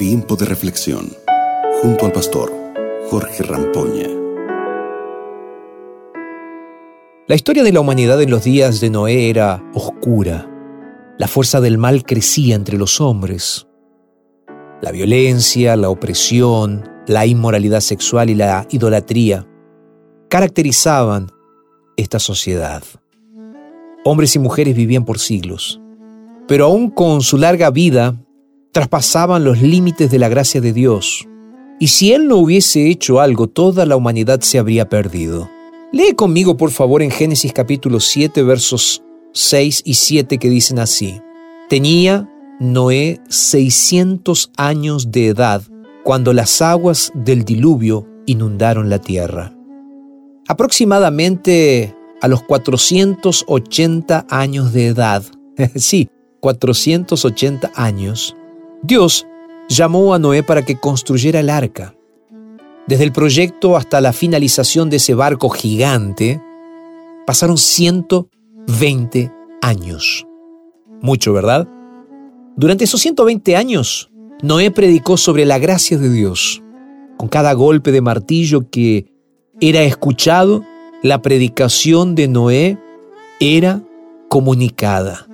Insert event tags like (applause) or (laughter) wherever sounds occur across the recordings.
Tiempo de reflexión junto al pastor Jorge Rampoña. La historia de la humanidad en los días de Noé era oscura. La fuerza del mal crecía entre los hombres. La violencia, la opresión, la inmoralidad sexual y la idolatría caracterizaban esta sociedad. Hombres y mujeres vivían por siglos, pero aún con su larga vida traspasaban los límites de la gracia de Dios. Y si Él no hubiese hecho algo, toda la humanidad se habría perdido. Lee conmigo, por favor, en Génesis capítulo 7, versos 6 y 7 que dicen así. Tenía Noé 600 años de edad cuando las aguas del diluvio inundaron la tierra. Aproximadamente a los 480 años de edad, (laughs) sí, 480 años, Dios llamó a Noé para que construyera el arca. Desde el proyecto hasta la finalización de ese barco gigante, pasaron 120 años. Mucho, ¿verdad? Durante esos 120 años, Noé predicó sobre la gracia de Dios. Con cada golpe de martillo que era escuchado, la predicación de Noé era comunicada.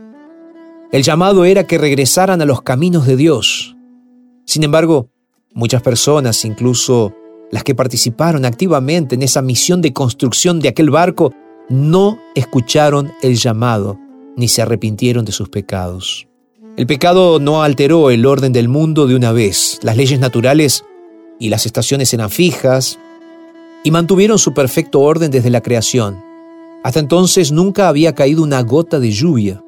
El llamado era que regresaran a los caminos de Dios. Sin embargo, muchas personas, incluso las que participaron activamente en esa misión de construcción de aquel barco, no escucharon el llamado ni se arrepintieron de sus pecados. El pecado no alteró el orden del mundo de una vez. Las leyes naturales y las estaciones eran fijas y mantuvieron su perfecto orden desde la creación. Hasta entonces nunca había caído una gota de lluvia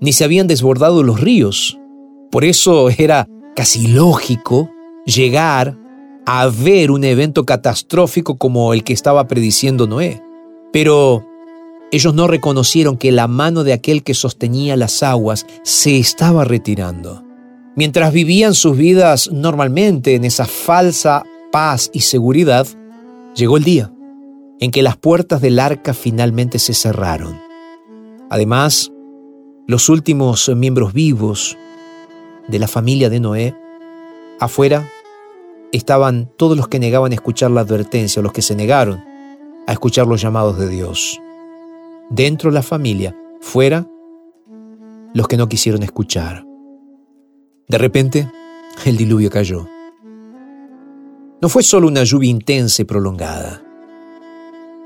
ni se habían desbordado los ríos. Por eso era casi lógico llegar a ver un evento catastrófico como el que estaba prediciendo Noé. Pero ellos no reconocieron que la mano de aquel que sostenía las aguas se estaba retirando. Mientras vivían sus vidas normalmente en esa falsa paz y seguridad, llegó el día en que las puertas del arca finalmente se cerraron. Además, los últimos miembros vivos de la familia de Noé, afuera estaban todos los que negaban escuchar la advertencia, los que se negaron a escuchar los llamados de Dios. Dentro la familia, fuera los que no quisieron escuchar. De repente, el diluvio cayó. No fue solo una lluvia intensa y prolongada.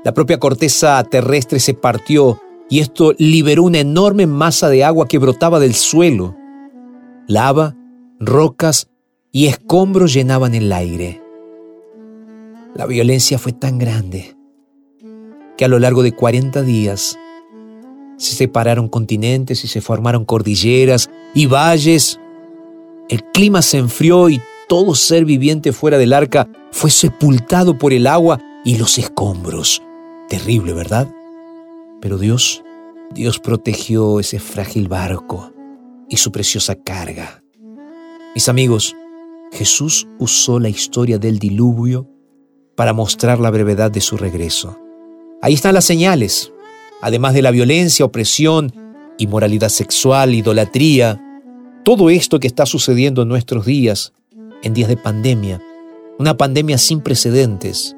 La propia corteza terrestre se partió y esto liberó una enorme masa de agua que brotaba del suelo. Lava, rocas y escombros llenaban el aire. La violencia fue tan grande que a lo largo de 40 días se separaron continentes y se formaron cordilleras y valles. El clima se enfrió y todo ser viviente fuera del arca fue sepultado por el agua y los escombros. Terrible, ¿verdad? Pero Dios, Dios protegió ese frágil barco y su preciosa carga. Mis amigos, Jesús usó la historia del diluvio para mostrar la brevedad de su regreso. Ahí están las señales. Además de la violencia, opresión, inmoralidad sexual, idolatría, todo esto que está sucediendo en nuestros días, en días de pandemia, una pandemia sin precedentes,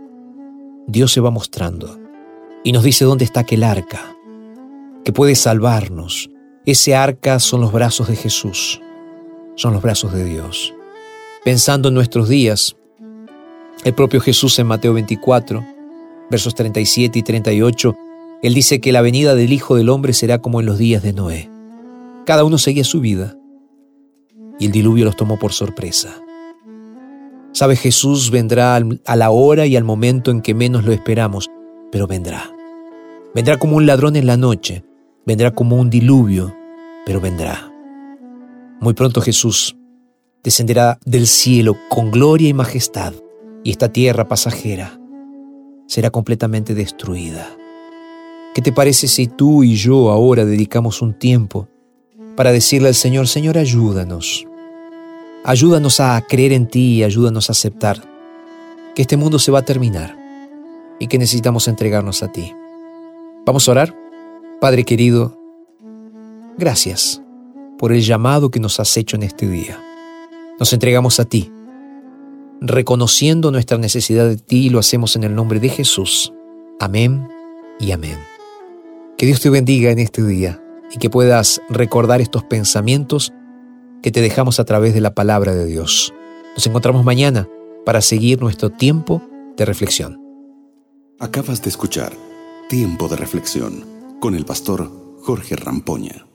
Dios se va mostrando y nos dice dónde está aquel arca que puede salvarnos. Ese arca son los brazos de Jesús, son los brazos de Dios. Pensando en nuestros días, el propio Jesús en Mateo 24, versos 37 y 38, él dice que la venida del Hijo del Hombre será como en los días de Noé. Cada uno seguía su vida y el diluvio los tomó por sorpresa. Sabe, Jesús vendrá a la hora y al momento en que menos lo esperamos, pero vendrá. Vendrá como un ladrón en la noche, vendrá como un diluvio, pero vendrá. Muy pronto Jesús descenderá del cielo con gloria y majestad, y esta tierra pasajera será completamente destruida. ¿Qué te parece si tú y yo ahora dedicamos un tiempo para decirle al Señor, Señor, ayúdanos? Ayúdanos a creer en ti y ayúdanos a aceptar que este mundo se va a terminar y que necesitamos entregarnos a ti. Vamos a orar. Padre querido, gracias por el llamado que nos has hecho en este día. Nos entregamos a ti, reconociendo nuestra necesidad de ti y lo hacemos en el nombre de Jesús. Amén y amén. Que Dios te bendiga en este día y que puedas recordar estos pensamientos que te dejamos a través de la palabra de Dios. Nos encontramos mañana para seguir nuestro tiempo de reflexión. Acabas de escuchar Tiempo de Reflexión con el pastor Jorge Rampoña.